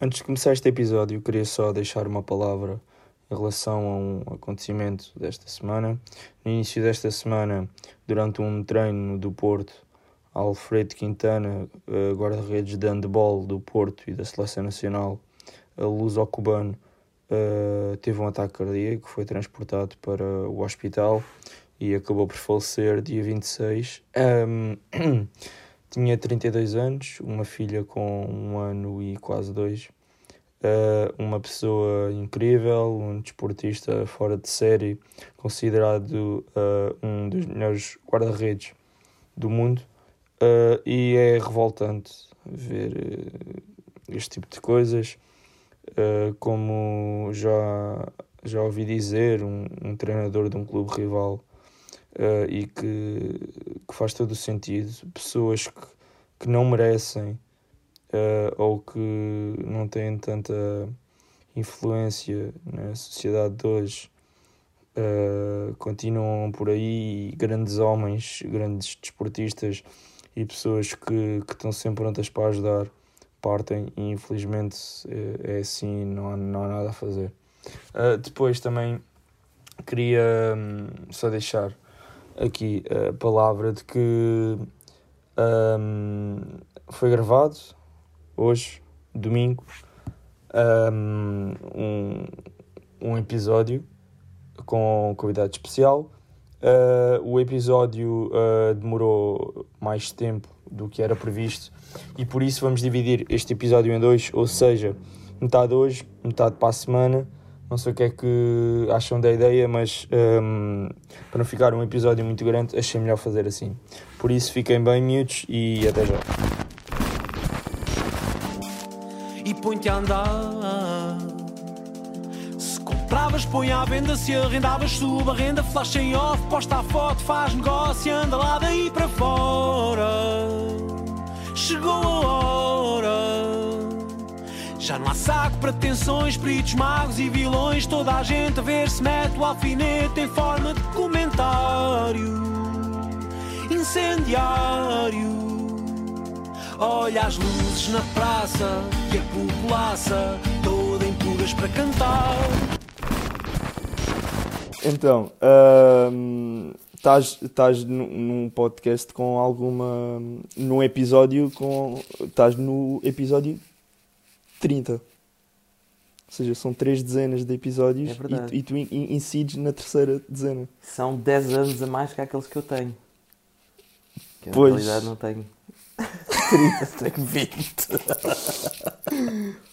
antes de começar este episódio, queria só deixar uma palavra em relação a um acontecimento desta semana. No início desta semana, durante um treino do Porto, Alfredo Quintana, eh, guarda-redes de handball do Porto e da Seleção Nacional, a luso cubano, uh, teve um ataque cardíaco, foi transportado para o hospital e acabou por falecer dia 26. Um, tinha 32 anos, uma filha com um ano e quase dois. Uh, uma pessoa incrível, um desportista fora de série, considerado uh, um dos melhores guarda-redes do mundo. Uh, e é revoltante ver este tipo de coisas. como já, já ouvi dizer, um, um treinador de um clube rival uh, e que, que faz todo o sentido. Pessoas que, que não merecem uh, ou que não têm tanta influência na sociedade de hoje uh, continuam por aí. Grandes homens, grandes desportistas e pessoas que, que estão sempre prontas para ajudar partem e infelizmente é, é assim, não há, não há nada a fazer. Uh, depois também queria um, só deixar aqui a palavra de que um, foi gravado hoje, domingo, um, um episódio com convidado especial. Uh, o episódio uh, demorou mais tempo do que era previsto e por isso vamos dividir este episódio em dois, ou seja, metade hoje, metade para a semana. Não sei o que é que acham da ideia, mas um, para não ficar um episódio muito grande, achei melhor fazer assim. Por isso, fiquem bem miúdos e até já. E põe-te a andar. Se compravas, põe à venda. Se arrendavas, suba renda. Flash em off, posta a foto, faz negócio. Anda lá daí já não há saco para tensões, peritos, magos e vilões. Toda a gente a ver se mete o alfinete em forma de comentário incendiário. Olha as luzes na praça e a populaça toda em puras para cantar. Então, estás hum, num podcast com alguma. num episódio com. estás no episódio 30. Ou seja, são três dezenas de episódios é e, e, tu incides na terceira dezena. São 10 anos a mais que aqueles que eu tenho. Que pois. na realidade não tenho 30, tenho 20.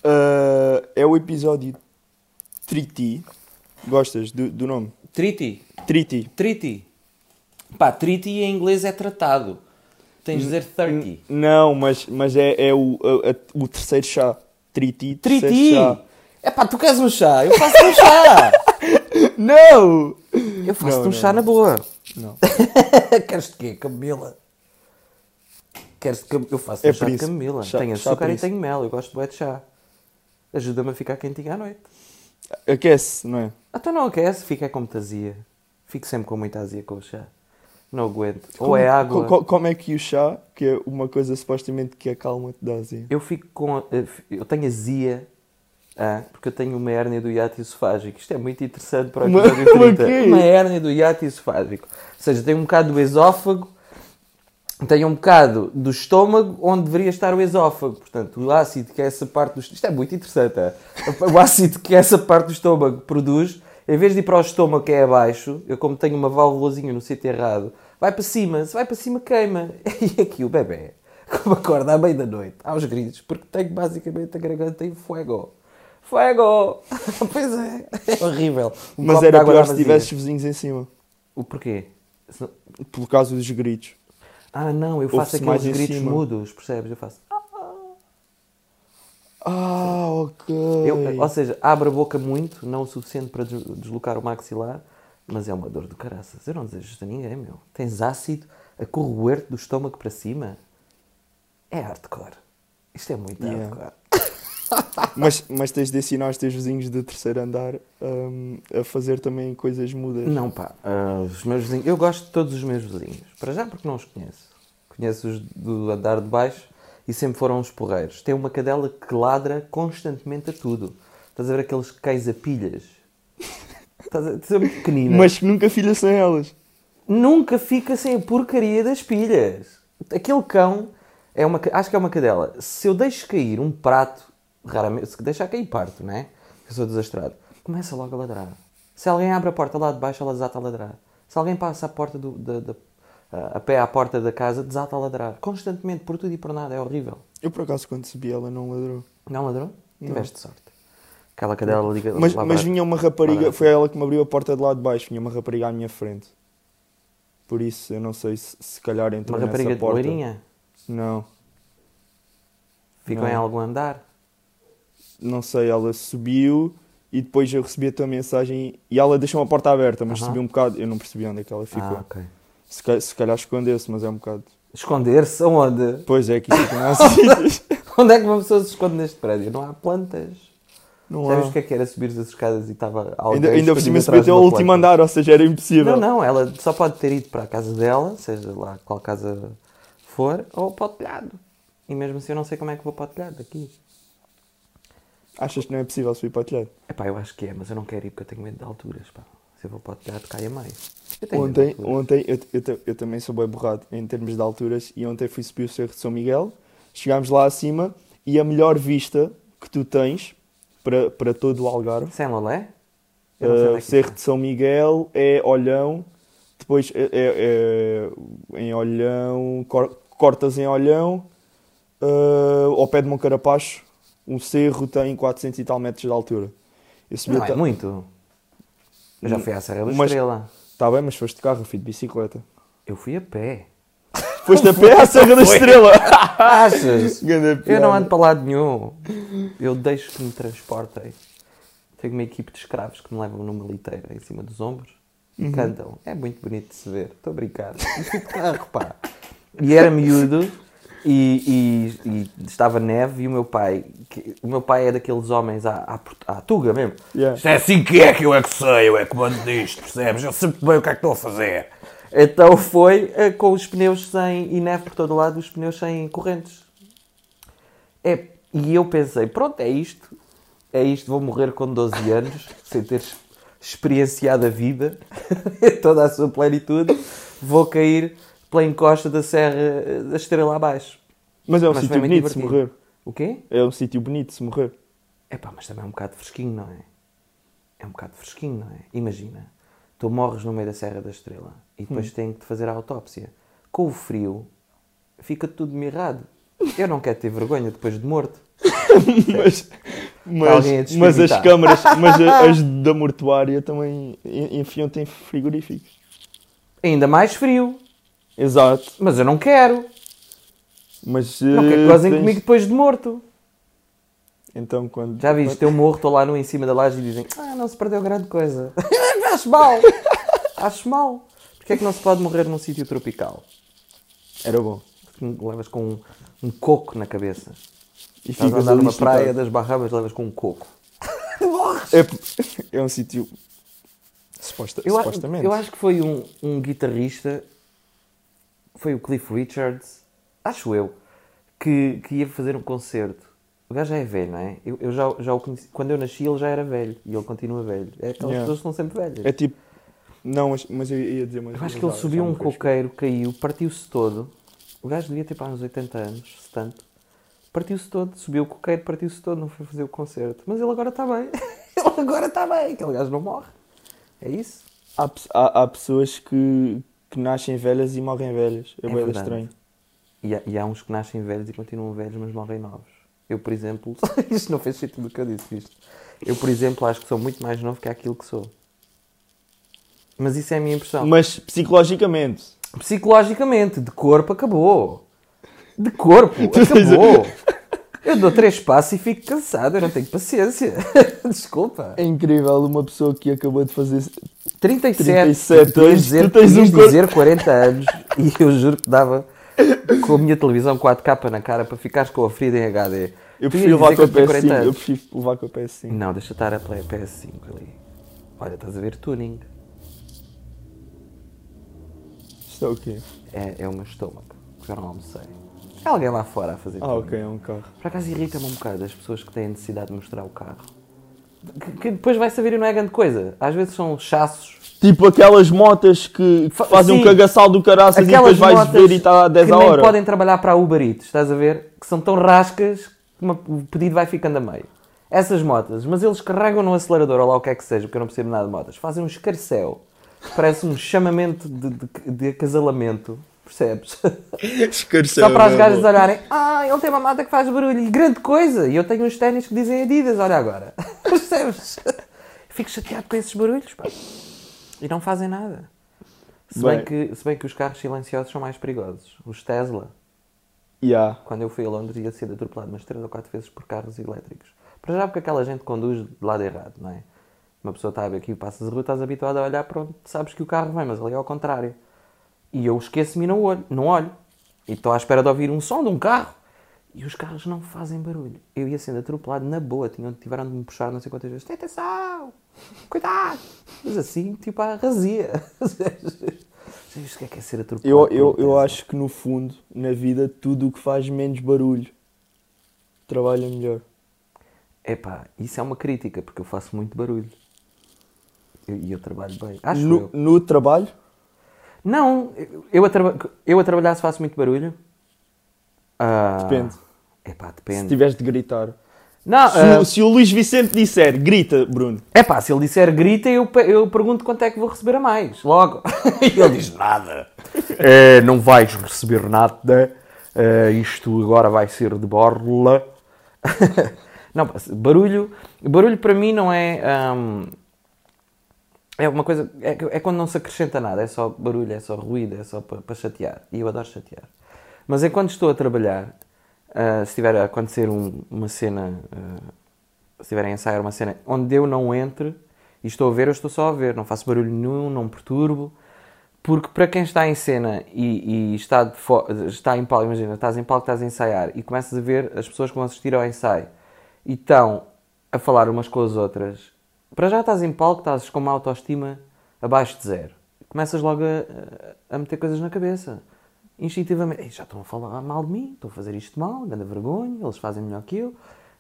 uh, é o episódio Triti. Gostas do, do nome? Triti? Triti. Triti. Pá, Triti em inglês é tratado. Tens de dizer 30. Não, mas, mas é, é o, a, o terceiro chá. Triti. Triti! É pá, tu queres um chá? Eu faço um chá! não! Eu faço um chá na boa. Não. queres de quê? Camila? Queres que eu faço é um chá de camila? Chá, tenho açúcar e tenho mel. Eu gosto de chá. Ajuda-me a ficar quentinho à noite. Aquece, não é? Então não aquece, fica com muita azia. Fico sempre com muita azia com o chá. Não aguento. Como, Ou é água. Co como é que o chá, que é uma coisa supostamente que acalma-te da azia? Eu fico com. Eh, eu tenho azia ah, porque eu tenho uma hérnia do hiato esofágico. Isto é muito interessante para o episódio uma, 30. Uma, uma hérnia do hiato esofágico. Ou seja, tenho um bocado do esófago, tenho um bocado do estômago onde deveria estar o esófago. Portanto, o ácido que é essa parte do Isto é muito interessante. É? O ácido que essa parte do estômago produz em vez de ir para o estômago que é abaixo, eu como tenho uma válvulazinha no sítio errado, vai para cima, se vai para cima queima. E aqui o bebê, como acorda à meia da noite, aos gritos, porque tenho basicamente a garganta em fuego. Fuego! pois é, é horrível. Um Mas era pior se tivesses vizinhos em cima. O porquê? Por causa dos gritos. Ah, não, eu faço aqueles gritos mudos, percebes? Eu faço. Ah, ok. Eu, ou seja, abre a boca muito, não o suficiente para deslocar o maxilar, mas é uma dor do caraças. Eu não desejo isto a ninguém, meu. Tens ácido a corroer do estômago para cima. É hardcore. Isto é muito yeah. hardcore. mas, mas tens de ensinar os teus vizinhos de terceiro andar um, a fazer também coisas mudas. Não, pá. Uh, os meus vizinhos, eu gosto de todos os meus vizinhos. Para já porque não os conheço. Conheço os do andar de baixo e sempre foram uns porreiros. Tem uma cadela que ladra constantemente a tudo. Estás a ver aqueles cães a pilhas? Estás a pequenina. Mas que nunca filha sem elas. Nunca fica sem a porcaria das pilhas. Aquele cão é uma, acho que é uma cadela. Se eu deixo cair um prato, raramente, se deixar cair parto, não é? Eu sou desastrado. Começa logo a ladrar. Se alguém abre a porta lá de baixo, ela desata a ladrar. Se alguém passa a porta do, da, da- a pé à porta da casa, desata a ladrar. Constantemente, por tudo e por nada. É horrível. Eu por acaso quando subi ela não ladrou. Não ladrou? Tiveste sorte. Aquela cadela liga Mas, mas vinha uma rapariga, foi ela que me abriu a porta de lá de baixo, vinha uma rapariga à minha frente. Por isso eu não sei se se calhar entrou uma rapariga nessa de porta. loirinha. Não, Ficam Não. em algum andar. não sei, ela subiu e depois eu recebi a tua mensagem e ela deixou uma porta aberta, mas Aham. subiu um bocado, eu não percebi onde é que ela ficou. Ah. Se, calhar, se calhar escondeu-se, mas é um bocado. Esconder-se aonde? Pois é, que isto não há sítios. Onde é que uma pessoa se esconde neste prédio? Não há plantas. Não Sabes há. o que é que era subir as escadas e estava alguém Ainda, ainda por cima atrás até ao último andar, ou seja, era impossível. Não, não, ela só pode ter ido para a casa dela, seja lá qual casa for, ou para o telhado. E mesmo assim eu não sei como é que vou para o telhado daqui. Achas que não é possível subir para o telhado? Epá, eu acho que é, mas eu não quero ir porque eu tenho medo de alturas, pá. Se eu vou para o telhado, cai a meio. Eu tenho medo de Ontem, ontem eu, eu, eu também sou bem borrado em termos de alturas e ontem fui subir o Cerro de São Miguel, chegámos lá acima e a melhor vista que tu tens para, para todo o Algarve, Sem lolé? Uh, é Cerro isso de São Miguel é Olhão, depois é, é- é em Olhão, cor- cortas em Olhão, uh, ao pé de Moncarapacho, um cerro tem 400 e tal metros de altura. É. Não é muito. Eu já fui à Serra da Mas- Estrela. Tá bem, mas foste de carro, fui de bicicleta. Eu fui a pé. Foste a pé à Serra da Estrela! Achas? Ganda Eu não piada. ando para lado nenhum. Eu deixo que me transportem. Tenho uma equipe de escravos que me levam numa liteira em cima dos ombros e cantam. É muito bonito de se ver. Estou a brincar. E fui de carro, pá. E era miúdo e, e- e estava neve e o meu pai... que- o meu pai é daqueles homens à, à, à tuga mesmo. Yeah. Isto é assim que é que eu é que sei. Eu é que mando disto, percebes? Eu muito bem o que é que estou a fazer. Então foi eh, com os pneus sem... E neve por todo lado, os pneus sem correntes. É, e eu pensei, pronto, é isto. É isto, vou morrer com 12 anos, sem ter ex- experienciado a vida, em toda a sua plenitude. Vou cair pela encosta da Serra da Estrela abaixo. Mas é um sítio bonito de se divertido. morrer. O quê? É um sítio bonito se morrer. Epá, mas também é um bocado fresquinho, não é? É um bocado fresquinho, não é? Imagina, tu morres no meio da Serra da Estrela e depois têm que te fazer a autópsia. Com o frio, fica tudo mirrado. Eu não quero ter vergonha depois de morto. mas, mas, mas as câmaras, mas as da mortuária também en- enfiam-te em frigoríficos. Ainda mais frio. Exato. Mas eu não quero. Mas Não quero que eh, gozem tens- comigo depois de morto. Então quando. Já viste, eu morro, estou lá no em cima da laje e dizem Ah, não se perdeu grande coisa. Acho mal. Acho mal. Porquê é que não se pode morrer num sítio tropical? Era bom. Levas com um, um coco na cabeça. E Estás a andar numa praia das Bahamas, levas com um coco. É, é um sítio. Suposta, Eu, supostamente. eu acho que foi um, um guitarrista, foi o Cliff Richards, acho eu, que, que ia fazer um concerto. O gajo já é velho, não é? Eu, eu já, já o conheci. Quando eu nasci, ele já era velho e ele continua velho. É aquelas Yeah. pessoas que estão sempre velhas. É tipo. Não, mas, mas eu ia dizer mais Eu acho que ele subiu um coqueiro, caiu, partiu-se todo. O gajo devia ter para uns 80 anos, se tanto. Partiu-se todo, subiu o coqueiro, partiu-se todo, não foi fazer o concerto. Mas ele agora está bem. ele agora está bem, aquele gajo não morre. É isso? Há, há, há pessoas que, que nascem velhas e morrem velhas. É, É bem estranho. E há, e há uns que nascem velhos e continuam velhos, mas morrem novos. Eu, por exemplo, isto não fez sentido do que eu disse, viste? Eu, por exemplo, acho que sou muito mais novo que aquilo que sou. Mas isso é a minha impressão. Mas psicologicamente. Psicologicamente, de corpo acabou. De corpo, acabou. Eu dou três passos e fico cansado, eu não tenho paciência. Desculpa. É incrível uma pessoa que acabou de fazer 37, 37 tu ias dizer, tu ias um dizer 40 anos e eu juro que dava com a minha televisão 4K na cara para ficares com a ferida em HD. Eu prefiro levar com a que eu tinha 40 PS5. Eu prefiro levar com a PS5. Não, deixa estar a play- PS5 ali. Olha, estás a ver tuning. Isto é o quê? É, é o meu estômago, eu não almocei. É alguém lá fora a fazer Ah, ok, é um carro. Por acaso irrita-me um bocado as pessoas que têm necessidade de mostrar o carro. Que, que depois vai saber e não é grande coisa. Às vezes são chassos. Tipo aquelas motas que Fa- fazem sim. um cagaçal do caraças e depois vais ver e está a 10 que a nem hora. podem trabalhar para a Uber Eats, estás a ver? Que são tão rascas que uma- o pedido vai ficando a meio. Essas motas, mas eles carregam no acelerador, ou lá o que é que seja, porque eu não percebo nada de motas, fazem um escarcel. Parece um chamamento de, de, de acasalamento, percebes? Só para gajas amor. olharem, ah, ele tem uma mata que faz barulho, grande coisa! E eu tenho uns ténis que dizem Adidas, olha agora. Percebes? Fico chateado com esses barulhos, pá. E não fazem nada. Se bem, Bem. que, se bem que os carros silenciosos são mais perigosos. Os Tesla, Yeah. quando eu fui a Londres, ia ser atropelado umas 3 ou 4 vezes por carros elétricos. Para já porque aquela gente conduz de lado errado, não é? Uma pessoa está aqui, passas a rua, estás habituado a olhar para onde sabes que o carro vem, mas ali é ao contrário. E eu esqueço-me e não olho, não olho. E estou à espera de ouvir um som de um carro. E os carros não fazem barulho. Eu ia sendo atropelado na boa, tinham, tiveram de me puxar não sei quantas vezes. Atenção! Cuidado! Mas assim, tipo, à razia. Sabes o que é que é ser atropelado? Eu, eu, eu acho que no fundo, na vida, tudo o que faz menos barulho trabalha melhor. Epá, isso é uma crítica, porque eu faço muito barulho. E eu, eu trabalho bem. Acho No, eu. no trabalho, Não, eu a, traba- eu a trabalhar se faço muito barulho. Ah, Depende. Epá, se depende. tiveres de gritar. Não, Se, ah, o- se o Luís Vicente disser, grita, Bruno. epá, se ele disser grita, eu, eu pergunto quanto é que vou receber a mais. Logo. e ele diz nada. Eh, não vais receber nada. Eh, isto agora vai ser de borla. não, pá, barulho. Barulho para mim não é. É uma coisa. É, é quando não se acrescenta nada. É só barulho, é só ruído, é só para, chatear. E eu adoro chatear. Mas enquanto estou a trabalhar, ah, se estiver a acontecer um- uma cena. ah, se estiverem a ensaiar uma cena onde eu não entre e estou a ver, eu estou só a ver. Não faço barulho nenhum, não perturbo. Porque para quem está em cena e, e está, está em palco, imagina, estás em palco, estás a ensaiar e começas a ver as pessoas que vão assistir ao ensaio e estão a falar umas com as outras, para já estás em palco, estás com uma autoestima abaixo de zero. Começas logo a, a meter coisas na cabeça. Instintivamente, "Ei, já estão a falar mal de mim, estou a fazer isto mal, grande vergonha, eles fazem melhor que eu.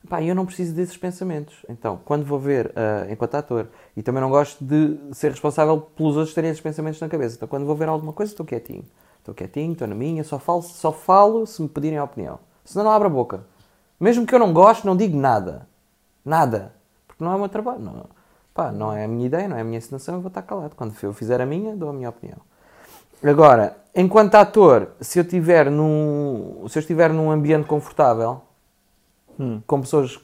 Pá, eu não preciso desses pensamentos. Então, quando vou ver, ah, enquanto ator, e também não gosto de ser responsável pelos outros terem esses pensamentos na cabeça. Então, quando vou ver alguma coisa, estou quietinho. Estou quietinho, estou na minha, só falo, só falo se me pedirem a opinião. Senão não abro a boca. Mesmo que eu não goste, não digo nada. Nada. Porque não é o meu trabalho. Não, pá, não é a minha ideia, não é a minha encenação, eu vou estar calado. Quando eu fizer a minha, dou a minha opinião. Agora, enquanto ator, se eu estiver num, se eu estiver num ambiente confortável, com pessoas,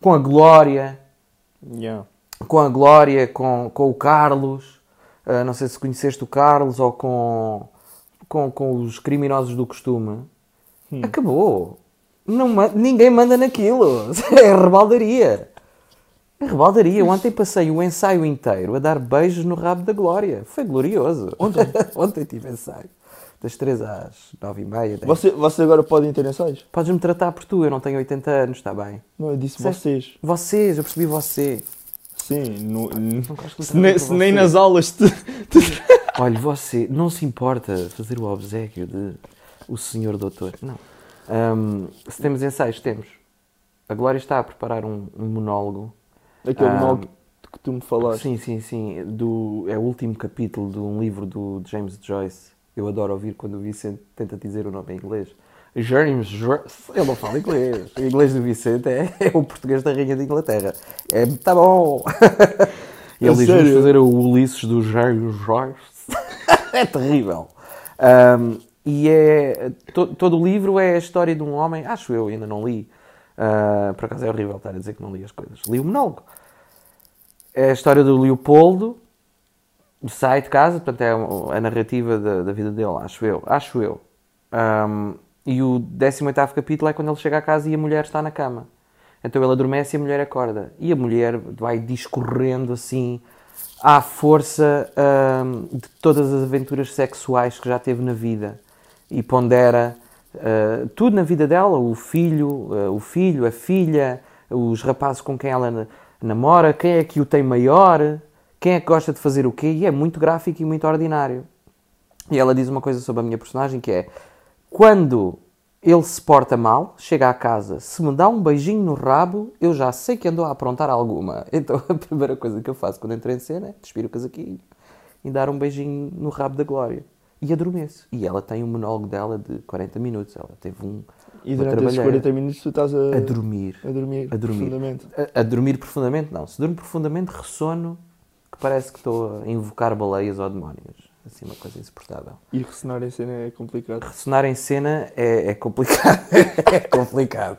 com a Glória, Yeah. com a Glória, com, com o Carlos, ah, não sei se conheceste o Carlos ou com, com, com os criminosos do costume, acabou. Não, ninguém manda naquilo. É rebaldaria. É rebaldaria. Ontem passei o ensaio inteiro a dar beijos no rabo da Glória. Foi glorioso. Ontem? Ontem tive ensaio. Das 3 às 9 e meia. Você, vocês agora podem ter ensaios? Podes-me tratar por tu, eu não tenho 80 anos, está bem? Não, eu disse Disseste- vocês. Vocês, eu percebi você. Sim, no, gosto de se, nem, se nem nas aulas te, te- Olha, você não se importa fazer o obsequio de o senhor doutor. Não. Ahm, se temos ensaios, temos. A Glória está a preparar um, um monólogo. Aquele Ah, mal que tu me falaste. Sim, sim, sim. Do, é o último capítulo de um livro do James Joyce. Eu adoro ouvir quando o Vicente tenta dizer o nome em inglês. James Joyce. Ele não fala inglês. O inglês do Vicente é, é o português da Rainha de Inglaterra. É, tá bom. E ele É diz, vamos fazer o Ulisses do James Joyce. é terrível. Ahm, e é, to- todo o livro é a história de um homem, acho eu, ainda não li. Ah, por acaso é horrível estar a dizer que não li as coisas. Li o monólogo. É a história do Leopoldo, sai de casa, portanto é a narrativa da, da vida dele, acho eu. Acho eu. Ahm, e o 18 capítulo é quando ele chega a casa e a mulher está na cama. Então ele adormece e a mulher acorda. E a mulher vai discorrendo assim à força ahm, de todas as aventuras sexuais que já teve na vida. E pondera ah, tudo na vida dela, o filho, ah, o filho, a filha, os rapazes com quem ela na- namora, quem é que o tem maior, quem é que gosta de fazer o quê, e é muito gráfico e muito ordinário. E ela diz uma coisa sobre a minha personagem que é quando ele se porta mal, chega à casa, se me dá um beijinho no rabo, eu já sei que andou a aprontar alguma. Então a primeira coisa que eu faço quando entro em cena é despir o casaquinho e dar um beijinho no rabo da Glória. E adormeço. E ela tem um monólogo dela de 40 minutos. Ela teve um. E durante esses 40 minutos tu estás a, a dormir. A dormir, a dormir. profundamente. A, a, dormir profundamente, não. Se durmo profundamente, ressono que parece que estou a invocar baleias ou demónios. Assim, uma coisa insuportável. E ressonar em cena é complicado. Ressonar em cena é, é complicado. é complicado.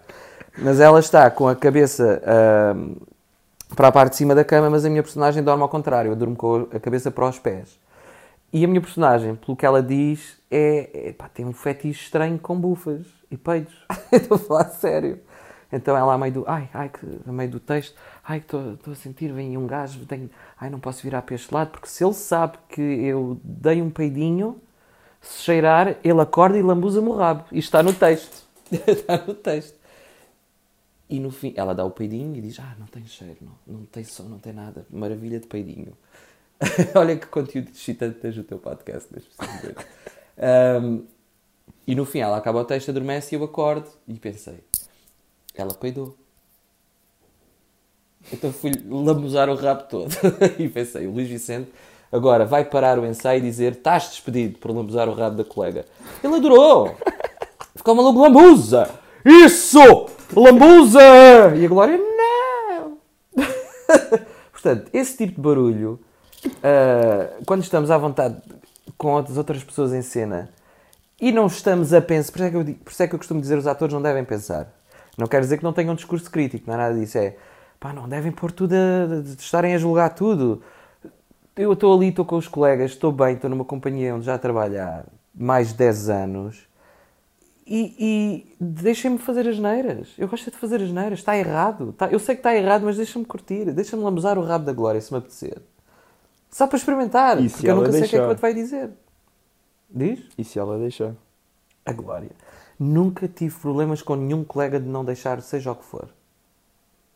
Mas ela está com a cabeça uh, para a parte de cima da cama, mas a minha personagem dorme ao contrário. Eu durmo com a cabeça para os pés. E a minha personagem, pelo que ela diz, é, é pá, tem um fetiche estranho com bufas e peidos. Estou a falar sério. Então ela, a meio do, ai, ai, a meio do texto, ai, estou a sentir, vem um gajo, tenho, ai, não posso virar para este lado, porque se ele sabe que eu dei um peidinho, se cheirar, ele acorda e lambuza-me o rabo. Isto está no texto. está no texto. E no fim, ela dá o peidinho e diz, ah, não tem cheiro, não, não tem som, não tem nada. Maravilha de peidinho. Olha que conteúdo excitante tens o teu podcast, deixa-me. Um, e no fim ela acaba o texto, adormece e eu acordo e pensei, ela peidou. Então fui lambuzar o rabo todo e pensei, o Luís Vicente agora vai parar o ensaio e dizer estás despedido por lambuzar o rabo da colega. Ele adorou! Ficou maluco, lambuza! Isso! Lambuza! E a Glória, não! Portanto, esse tipo de barulho uh, quando estamos à vontade com as outras pessoas em cena e não estamos a pensar, por isso, é que eu, por isso é que eu costumo dizer os atores não devem pensar. Não quer dizer que não tenham um discurso crítico, não é nada disso. É pá, não devem pôr tudo a, de estarem a julgar tudo. Eu estou ali, estou com os colegas, estou bem, estou numa companhia onde já trabalho há mais de 10 anos e, e deixem-me fazer as neiras. Eu gosto de fazer as neiras. Está errado. Eu sei que está errado, mas deixa-me curtir. Deixa-me lambuzar o rabo da glória se me apetecer. Só para experimentar, e porque eu nunca sei o que é que ela te vai dizer. Diz? E se ela deixar? A Glória. Nunca tive problemas com nenhum colega de não deixar, seja o que for.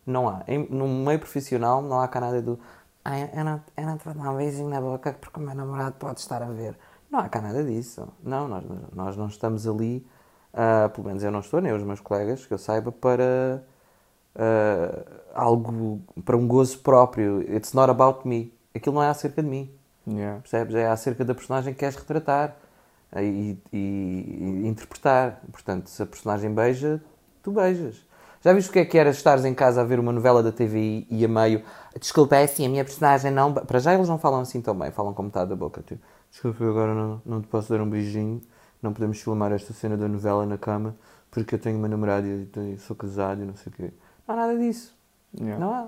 Não há. Em, no meio profissional, não há cá nada do. Ah, eu não, eu não te vou dar um beijinho na boca porque o meu namorado pode estar a ver. Não há cá nada disso. Não, nós, nós não estamos ali, uh, pelo menos eu não estou, nem os meus colegas, que eu saiba, para uh, algo, para um gozo próprio. It's not about me aquilo não é acerca de mim. Yeah. Percebes? É acerca da personagem que queres retratar eh, e, e, e, interpretar. Portanto, se a personagem beija, tu beijas. Já viste o que é que era estares em casa a ver uma novela da TVI e a meio desculpa, é assim, a minha personagem não. Para já eles não falam assim tão bem, falam com metade da boca. Tipo, desculpa, eu agora não, não te posso dar um beijinho, não podemos filmar esta cena da novela na cama porque eu tenho uma namorada e sou casado e não sei o quê. Não há nada disso. Yeah. Não há.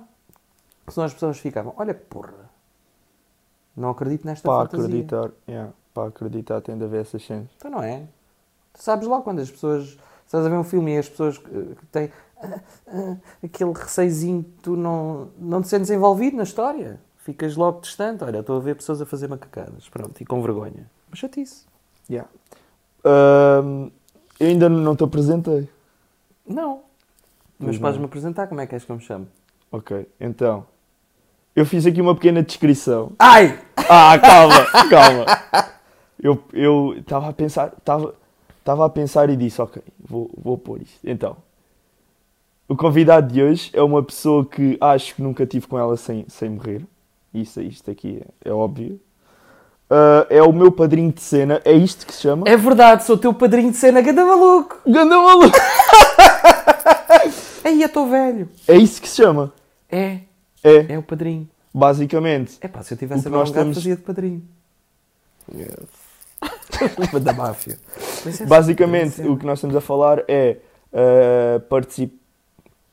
Senão as pessoas ficavam, olha porra não acredito nesta para fantasia. Acreditar, yeah, para acreditar tem de haver essas cenas. Então não é? Tu sabes lá quando as pessoas... Estás a ver um filme e as pessoas que têm uh, uh, aquele receizinho, tu não, não te sentes envolvido na história. Ficas logo distante. Olha, estou a ver pessoas a fazer macacadas. Pronto, e com vergonha. Mas chatice. Yeah. Um, eu ainda não te apresentei. Não. Mas podes-me apresentar como é que és que eu me chamo. Ok, então, eu fiz aqui uma pequena descrição. Ai! Ah, calma, calma. Eu estava a pensar, estava a pensar e disse, ok, vou, vou pôr isto. Então, o convidado de hoje é uma pessoa que acho que nunca tive com ela sem, sem morrer. Isso, isto aqui é, é óbvio. Uh, é o meu padrinho de cena. É isto que se chama? É verdade, sou o teu padrinho de cena, ganda maluco. Ganda maluco. Aí, eu estou velho. É isso que se chama? É. É. É o padrinho. Basicamente. É pá, se eu tivesse a nós temos... fazia de padrinho. Yes. da máfia. É Basicamente, o que nós estamos a falar é, uh, particip...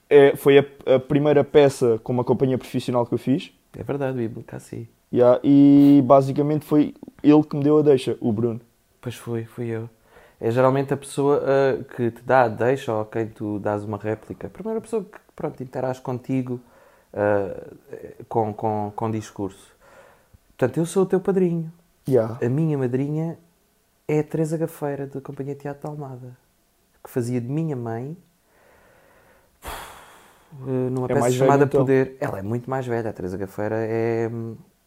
é foi a, a, primeira peça com uma companhia profissional que eu fiz. É verdade, bíblica, assim. Yeah, e basicamente foi ele que me deu a deixa, o Bruno. Pois foi, fui eu. É geralmente a pessoa uh, que te dá a deixa ou a quem tu dás uma réplica. A primeira pessoa que, pronto, interage contigo uh, com, com, com discurso. Portanto, eu sou o teu padrinho. Yeah. A minha madrinha é a Teresa Gafeira, da Companhia Teatro de Almada, que fazia de minha mãe numa é peça chamada velha, então. Poder. Ela é muito mais velha. A Teresa Gafeira é,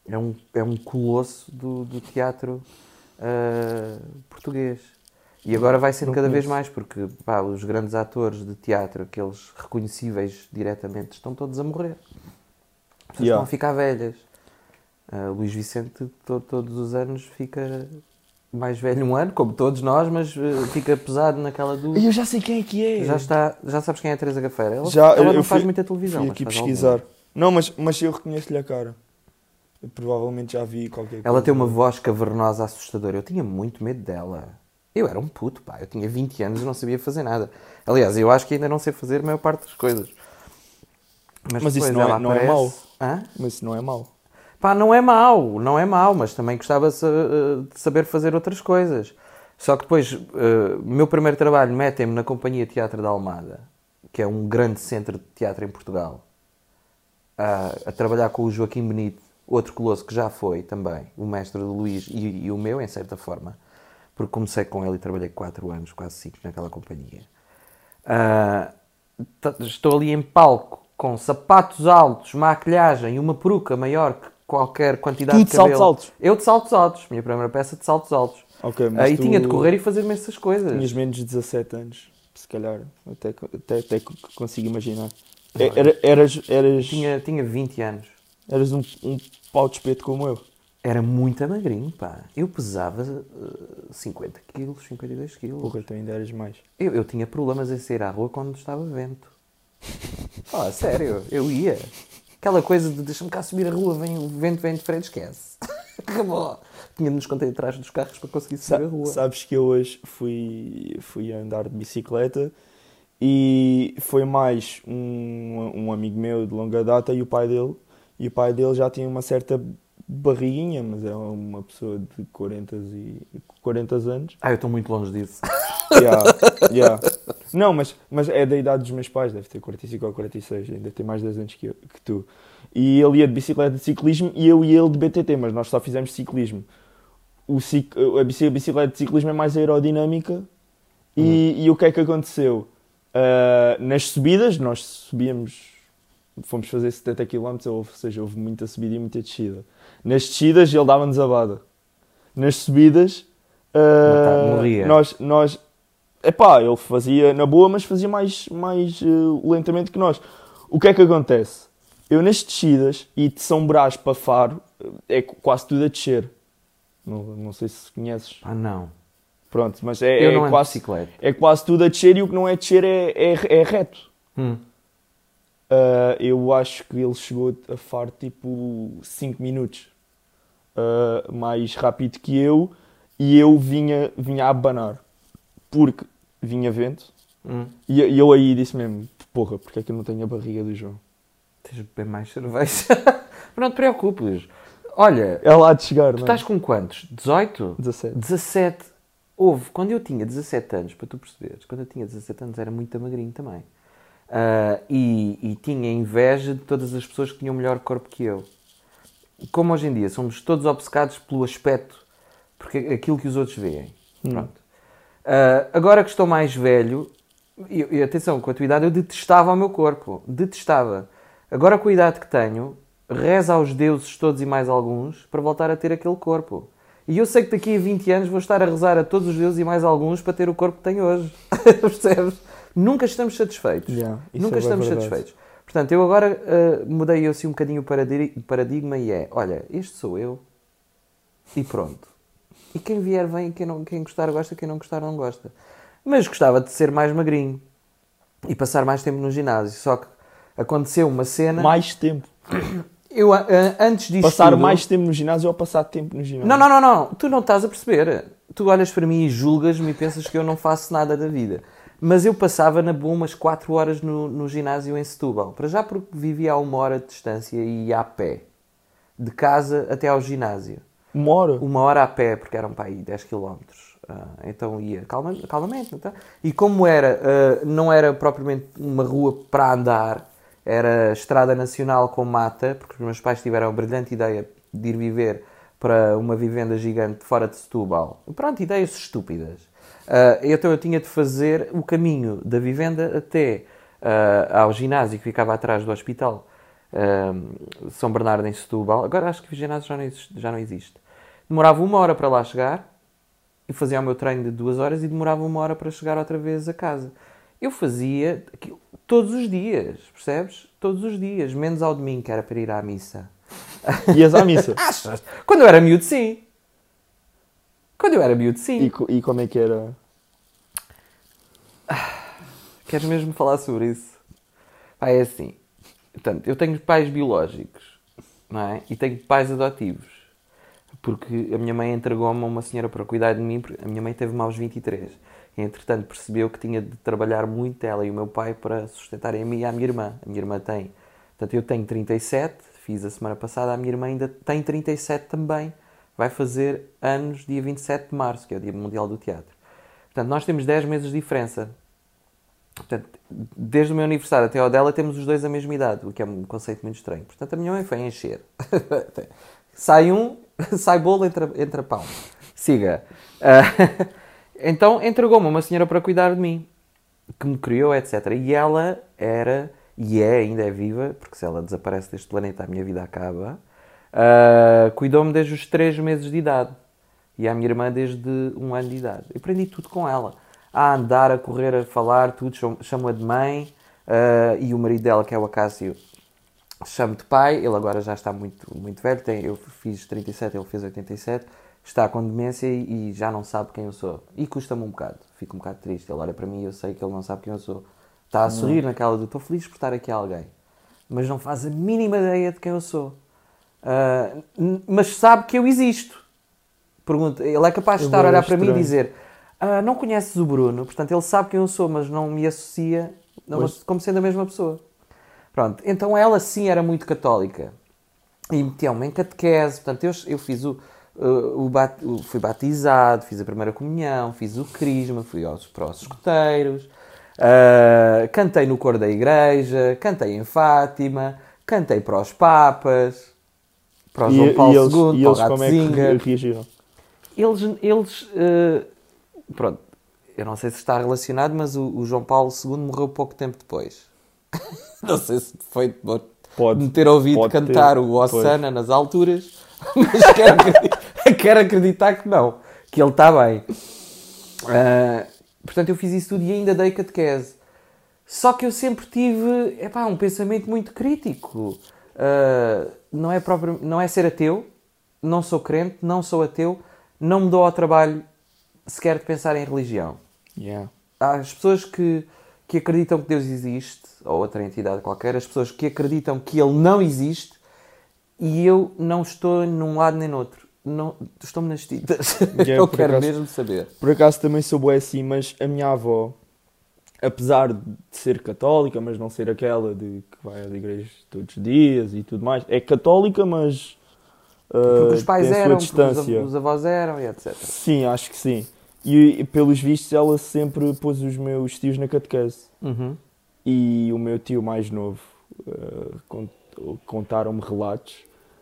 é, um, é um colosso do, do teatro uh, português. E agora vai sendo cada vez mais, porque pá, os grandes atores de teatro, aqueles reconhecíveis diretamente, estão todos a morrer. As pessoas Yeah. estão a ficar velhas. Ah, Luís Vicente, to- todos os anos, fica mais velho um ano, como todos nós, mas eh, fica pesado naquela do. Eu já sei quem é que é. Já está, já sabes quem é a Teresa Gafeira? Ela, Já, ela eu não fui- faz muita televisão. Fui aqui pesquisar. alguma. Não, mas, mas eu reconheço-lhe a cara. Eu provavelmente já vi qualquer coisa. Ela tem uma voz cavernosa assustadora. Eu tinha muito medo dela. Eu era um puto, pá. Eu tinha 20 anos e não sabia fazer nada. Aliás, eu acho que ainda não sei fazer a maior parte das coisas. Mas depois isso não é- não é aparece- mau. Hã? Mas isso não é mau. Pá, não é mau, não é mau, mas também gostava de sa- de saber fazer outras coisas. Só que depois, o meu primeiro trabalho metem-me na Companhia Teatro da Almada, que é um grande centro de teatro em Portugal, a, a trabalhar com o Joaquim Benito, outro colosso que já foi também, o mestre do Luís e, e o meu, em certa forma, porque comecei com ele e trabalhei 4 anos, quase 5 naquela companhia. Ah, t- estou ali em palco com sapatos altos, maquilhagem e uma peruca maior que qualquer quantidade Tu de de saltos cabelo. altos? Eu de saltos altos. Minha primeira peça de saltos altos. Ok, mas Aí tu tinha de correr e fazer-me essas coisas. Tinhas menos de 17 anos. Se calhar. Até, até, até que consigo imaginar. Era, eras eras, Tinha, tinha 20 anos. eras um, um pau de espeto como eu. Era muito magrinho, pá. Eu pesava eh, 50 quilos, 52 quilos. Porra, tu ainda eras mais. Eu, eu tinha problemas em sair à rua quando estava vento. Ah, sério, eu ia. Aquela coisa de deixa-me cá subir a rua, vem, o vento vem de frente, esquece. Acabou. Tinha de nos conter atrás dos carros para conseguir subir Sa- a rua. sabes que eu hoje fui, fui andar de bicicleta e foi mais um, um amigo meu de longa data e o pai dele. E o pai dele já tinha uma certa barriguinha, mas é uma pessoa de 40, e, 40 anos. Ah, eu estou muito longe disso. Yeah, yeah. Não, mas, mas é da idade dos meus pais, deve ter 45 ou 46, ainda tem mais 10 anos que, eu- que tu. E ele ia de bicicleta de ciclismo e eu e ele de BTT, mas nós só fizemos ciclismo. O cic- a bici- a bicicleta de ciclismo é mais aerodinâmica e, e o que é que aconteceu? Ah, nas subidas, nós subíamos, fomos fazer 70 km, ou seja, houve muita subida e muita descida. Nas descidas ele dava-nos a bada. Nas subidas, Mata- morria. nós, nós Epá, ele fazia na boa, mas fazia mais, mais eh, lentamente que nós. O que é que acontece? Eu nas descidas, e de São Brás para Faro, eh, é qu- quase tudo a descer. Não, não sei se conheces. Ah, não. Pronto, mas é, é quase, é quase tudo a descer e o que não é descer é, é, é reto. Hum. Ah, eu acho que ele chegou a Faro tipo 5 minutos ah, mais rápido que eu e eu vinha, vinha a abanar. Porque vinha vento Hum. e e eu aí disse mesmo, porra, porque é que eu não tenho a barriga do João? Tens de beber mais cerveja. Mas não te preocupes. Olha, É lá de chegar, tu não é? estás com quantos? 18? 17. 17. Houve, quando eu tinha 17 anos, para tu perceberes, quando eu tinha 17 anos era muito magrinho também. Ah, e, e tinha inveja de todas as pessoas que tinham melhor corpo que eu. Como hoje em dia somos todos obcecados pelo aspecto, porque aquilo que os outros veem. Pronto. Ah, agora que estou mais velho, e, e atenção, com a tua idade eu detestava o meu corpo. Detestava. Agora com a idade que tenho, reza aos deuses todos e mais alguns para voltar a ter aquele corpo. E eu sei que daqui a 20 anos vou estar a rezar a todos os deuses e mais alguns para ter o corpo que tenho hoje. Percebes? Nunca estamos satisfeitos. Yeah, Nunca é estamos verdade. satisfeitos. Portanto, eu agora ah, mudei assim um bocadinho o paradi- paradigma e é, olha, este sou eu e pronto. E quem vier vem, quem, não, quem gostar gosta, quem não gostar não gosta. Mas gostava de ser mais magrinho e passar mais tempo no ginásio. Só que aconteceu uma cena. Mais tempo. Eu, antes disto. Passar tudo- mais tempo no ginásio ou passar tempo no ginásio? Não, não, não, não. Tu não estás a perceber. Tu olhas para mim e julgas-me e pensas que eu não faço nada da vida. Mas eu passava na boa umas 4 horas no, no ginásio em Setúbal. Para já porque vivia a uma hora de distância e ia a pé. De casa até ao ginásio. Uma hora? Uma hora a pé, porque eram para aí 10 km. então ia calma, calmamente. Então. E como era, ah, não era propriamente uma rua para andar, era estrada nacional com mata, porque os meus pais tiveram a brilhante ideia de ir viver para uma vivenda gigante fora de Setúbal. Pronto, ideias estúpidas. Ah, então eu tinha de fazer o caminho da vivenda até ah, ao ginásio que ficava atrás do hospital um, São Bernardo em Setúbal. Agora acho que o ginásio já não existe. Já não existe. Demorava uma hora para lá chegar. e fazia o meu treino de duas horas e demorava uma hora para chegar outra vez a casa. Eu fazia aquilo todos os dias, percebes? Todos os dias, menos ao domingo, que era para ir à missa. Ias à missa? Quando eu era miúdo, sim. Quando eu era miúdo, sim. E, co- e como é que era? Queres mesmo falar sobre isso? Pá, é assim. Portanto, eu tenho pais biológicos, não é? E tenho pais adotivos. Porque a minha mãe entregou-me a uma senhora para cuidar de mim, porque a minha mãe teve-me aos 23. E, entretanto, percebeu que tinha de trabalhar muito ela e o meu pai para sustentarem a mim e a minha irmã. A minha irmã tem... Portanto, eu tenho 37, fiz a semana passada, a minha irmã ainda tem 37 também. Vai fazer anos dia 27 de março, que é o Dia Mundial do Teatro. Portanto, nós temos 10 meses de diferença. Portanto, desde o meu aniversário até ao dela temos os dois a mesma idade, o que é um conceito muito estranho. Portanto, a minha mãe foi encher. sai um, sai bolo, entra, entra pão. Siga. Ah, então entregou-me uma senhora para cuidar de mim, que me criou, etc. E ela era, e é, ainda é viva, porque se ela desaparece deste planeta a minha vida acaba, ah, cuidou-me desde os 3 meses de idade. E a minha irmã desde um ano de idade. Eu aprendi tudo com ela. A andar, a correr, a falar, tudo. cham- Chamo-a de mãe. ah, e o marido dela, que é o Acácio, chamo de pai. Ele agora já está muito, muito velho. Tem, eu fiz 37, ele fez 87. Está com demência e, e já não sabe quem eu sou. E custa-me um bocado. Fico um bocado triste. Ele olha para mim e eu sei que ele não sabe quem eu sou. Está a sorrir naquela do estou feliz por estar aqui alguém. Mas não faz a mínima ideia de quem eu sou. Ah, n- mas sabe que eu existo. Pergunta, ele é capaz de É estar a olhar para mim e estranho. dizer "Ah, não conheces o Bruno, portanto ele sabe quem eu sou, mas não me associa não como sendo a mesma pessoa. Pronto, então ela sim era muito católica e metia-me em catequese, portanto eu, eu fiz o, uh, o, bat- o- fui batizado, fiz a primeira comunhão, fiz o crisma, fui aos, para os escoteiros, uh, cantei no coro da igreja, cantei em Fátima, cantei para os papas, para o João Paulo e eles, II, e eles como é que reagiram? Eles, eles eh, pronto, eu não sei se está relacionado, mas o, o João Paulo II morreu pouco tempo depois. não sei se foi de Pode- me ter ouvido pode cantar ter, o Ossana nas alturas, mas quero acreditar, quero acreditar que não, que ele está bem. Ah, portanto, eu fiz isso tudo e ainda dei catequese. Só que eu sempre tive epá, um pensamento muito crítico. Ah, não, é próprio, não é ser ateu, não sou crente, não sou ateu, não me dou ao trabalho sequer de pensar em religião. Yeah. Há as pessoas que, que acreditam que Deus existe, ou outra entidade qualquer, as pessoas que acreditam que Ele não existe, e eu não estou num lado nem no outro. Não, Estou-me nas tintas. Yeah, eu quero acaso- mesmo saber. Por acaso também sou bué assim, mas a minha avó, apesar de ser católica, mas não ser aquela de que vai às igrejas todos os dias e tudo mais, é católica, mas Porque uh, os pais eram, porque distância. os avós eram, e etc. Sim, acho que sim. E, e pelos vistos ela sempre pôs os meus tios na catequese. Uhum. E o meu tio mais novo uh, cont- contaram-me relatos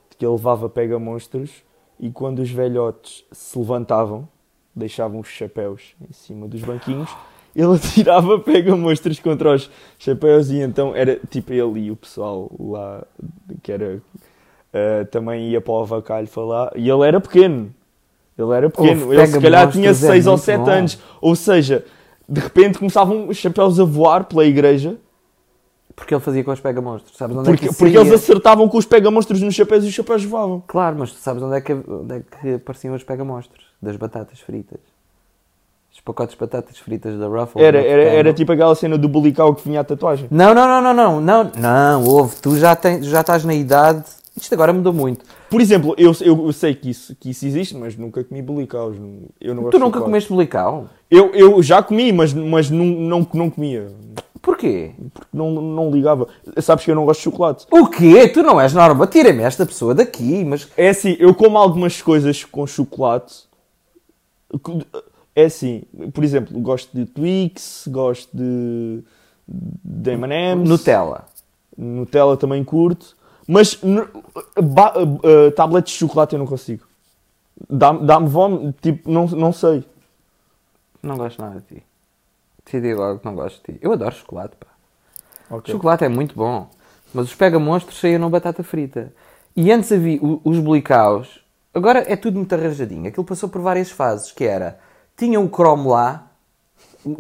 de que ele levava pega-monstros e quando os velhotes se levantavam, deixavam os chapéus em cima dos banquinhos, ele atirava pega-monstros contra os chapéus e então era tipo ele e o pessoal lá que era uh, também ia para o avacalho falar e ele era pequeno. Ele era pequeno, Ouve, ele se calhar tinha é 6 ou muito 7 bom. anos. Ou seja, de repente começavam os chapéus a voar pela igreja Porque ele fazia com os pega-monstros. Sabes onde é porque, que isso porque ia? eles acertavam com os pega-monstros nos chapéus e os chapéus voavam. Claro, mas tu sabes onde é que, onde é que apareciam os pega-monstros? Das batatas fritas. Os pacotes de batatas fritas da Ruffles. Era, no era, era tipo aquela cena do bulical que vinha a tatuagem. Não, não, não, não, não, não, não, ouve, tu já, tens, já estás na idade, isto agora mudou muito. Por exemplo, eu, eu, eu sei que isso, que isso existe, mas nunca comi bulicaus. Eu não Tu nunca comeste bulical? Eu, eu já comi, mas, mas não, não, não comia. Porquê? Porque não, não ligava. Sabes que eu não gosto de chocolate. O quê? Tu não és normal, tira-me esta pessoa daqui, mas... É assim, eu como algumas coisas com chocolate. É assim, por exemplo, gosto de Twix, gosto de, de M&M's. Nutella. Nutella também curto. Mas n- ba- uh, tabletes de chocolate eu não consigo. Dá-me dá fome, tipo, não, não sei. Não gosto nada de ti. Decidi logo que não gosto de ti. Eu adoro chocolate, pá. Ok. Chocolate é muito bom. Mas os pega-monstros saíam na batata frita. E antes havia os bolicaus. Agora é tudo muito arranjadinho. Aquilo passou por várias fases. Que era tinha um cromo lá,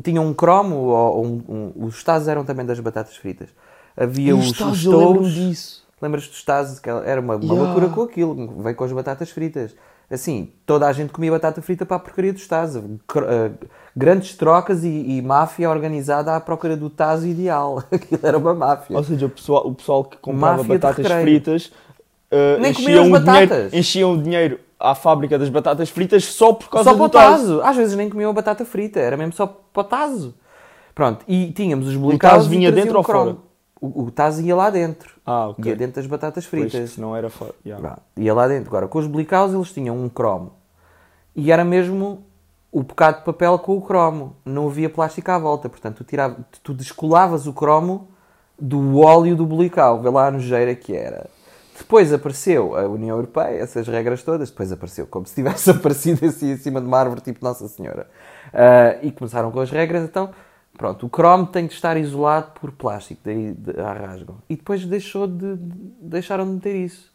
tinha um cromo, ou um, um, os tazos eram também das batatas fritas. Havia os, os, os touros. disso. Lembras dos tazos? Que era uma, uma yeah. loucura com aquilo, veio com as batatas fritas. Assim, toda a gente comia batata frita para a porcaria dos tazos. Uh, grandes trocas e, e, máfia organizada à procura do tazo ideal. Aquilo era uma máfia. Ou seja, o pessoal, o pessoal que comprava máfia batatas fritas uh, Nem enchiam, o dinheiro, enchiam o dinheiro à fábrica das batatas fritas só por causa só do tazo. tazo. Às vezes nem comiam batata frita, era mesmo só para o tazo. Pronto, e tínhamos os bolicaus. O tazo vinha dentro ou fora? O, o tazo ia lá dentro. Ah, ok. Ia dentro das batatas fritas. Pois, não era fora. Yeah. Ia lá dentro. Agora, com os bolicaus eles tinham um cromo. E era mesmo o bocado de papel com o cromo. Não havia plástico à volta. Portanto, tu, tirava, tu descolavas o cromo do óleo do bolical. Vê lá a nojeira que era. Depois apareceu a União Europeia, essas regras todas. Depois apareceu como se tivesse aparecido assim em cima de uma árvore, tipo Nossa Senhora. Uh, e começaram com as regras. Então, pronto, o cromo tem de estar isolado por plástico, daí arrasgam. E depois deixou de, de, deixaram de meter isso.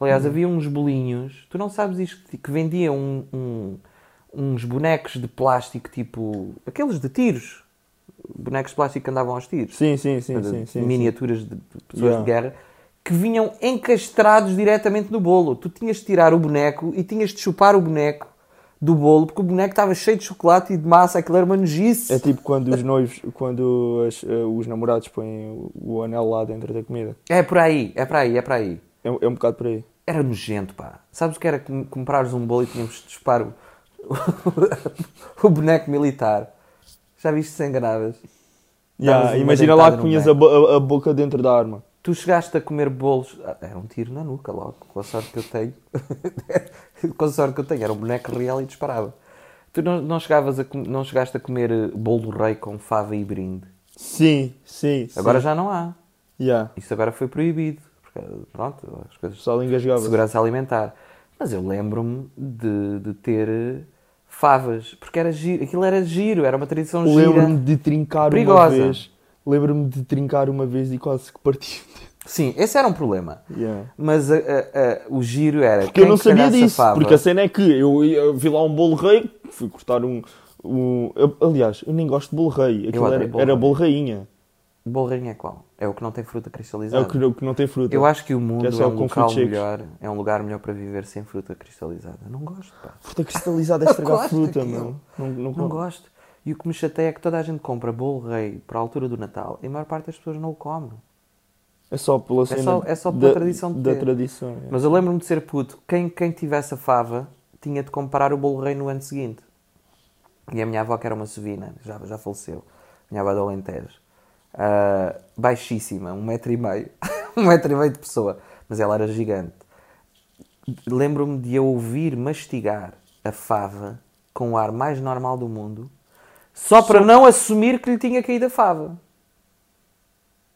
Aliás, uhum. havia uns bolinhos, tu não sabes isto, que vendiam um, um, uns bonecos de plástico, tipo aqueles de tiros. Bonecos de plástico que andavam aos tiros. Sim, sim, sim. De, sim, sim miniaturas sim. de pessoas yeah. de guerra que vinham encastrados diretamente no bolo. Tu tinhas de tirar o boneco e tinhas de chupar o boneco do bolo porque o boneco estava cheio de chocolate e de massa, aquilo era uma nojice. É tipo quando os noivos, quando as, uh, os namorados põem o anel lá dentro da comida. É por aí, é por aí, é por aí. É, é um bocado por aí. Era nojento, pá. Sabes o que era comprares um bolo e tínhamos de chupar o, o boneco militar? Já viste se enganavas? Yeah, imagina lá que punhas a, a, a boca dentro da arma. Tu chegaste a comer bolos. Ah, era um tiro na nuca logo, com a sorte que eu tenho. com a sorte que eu tenho, era um boneco real e disparava. Tu não, não, chegavas a, não chegaste a comer eh, bolo rei com fava e brinde? Sim, sim. Agora sim. já não há. Yeah. Isso agora foi proibido. Porque, pronto, as coisas. Só engasgava. Segurança alimentar. Mas eu lembro-me de, de ter eh, favas, porque era giro, aquilo era giro, era uma tradição gira. Lembro-me de trincar perigosa. uma vez lembro-me de trincar uma vez e quase que parti. Sim, esse era um problema. Yeah. Mas a, a, a, o giro era. Porque eu não sabia disso. Fava... Porque a cena é que eu, eu, vi lá um bolo rei, fui cortar um. um eu, aliás, eu nem gosto de bolo rei. Aquilo era, bolo era bolo rainha. Bolo rainha é qual? É o que não tem fruta cristalizada. É o que, o que não tem fruta. Eu acho que o mundo é, é, um local melhor, é um lugar melhor para viver sem fruta cristalizada. Não gosto, pá. Fruta cristalizada é estragar fruta, meu. Não, não, não gosto. E o que me chateia é que toda a gente compra bolo rei para a altura do Natal e a maior parte das pessoas não o come. É só pela é só, é só pela da, tradição de da tradição. É. Mas eu lembro-me de ser puto. Quem, quem tivesse a fava tinha de comprar o bolo rei no ano seguinte. E a minha avó, que era uma sovina, já, já faleceu. Minha avó do Alentejo. Uh, baixíssima, um metro e meio. um metro e meio de pessoa. Mas ela era gigante. Lembro-me de eu ouvir mastigar a fava com o ar mais normal do mundo só para Só... não assumir que lhe tinha caído a fava.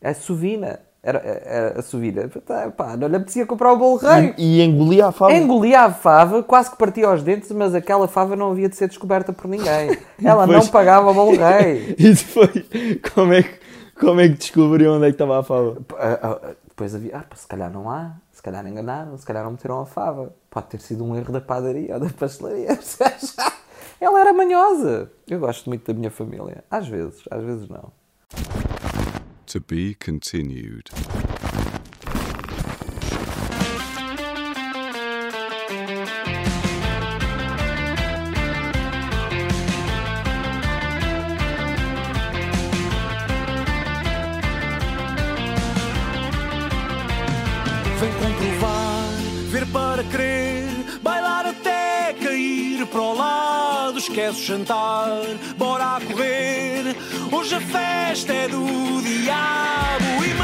A sovina. Era, era a sovina. Pá, não lhe apetecia comprar o bolo rei. E, e engolia a fava. Engolia a fava, quase que partia aos dentes, mas aquela fava não havia de ser descoberta por ninguém. Ela depois... não pagava o bolo rei. e depois, como é que, como é que descobriu onde é que estava a fava? Depois havia, ah, se calhar não há, se calhar enganaram, se calhar não meteram a fava. Pode ter sido um erro da padaria ou da pastelaria. Ela era manhosa. Eu gosto muito da minha família. Às vezes, às vezes não. To be continued. Quero jantar, bora correr. Hoje a festa é do diabo.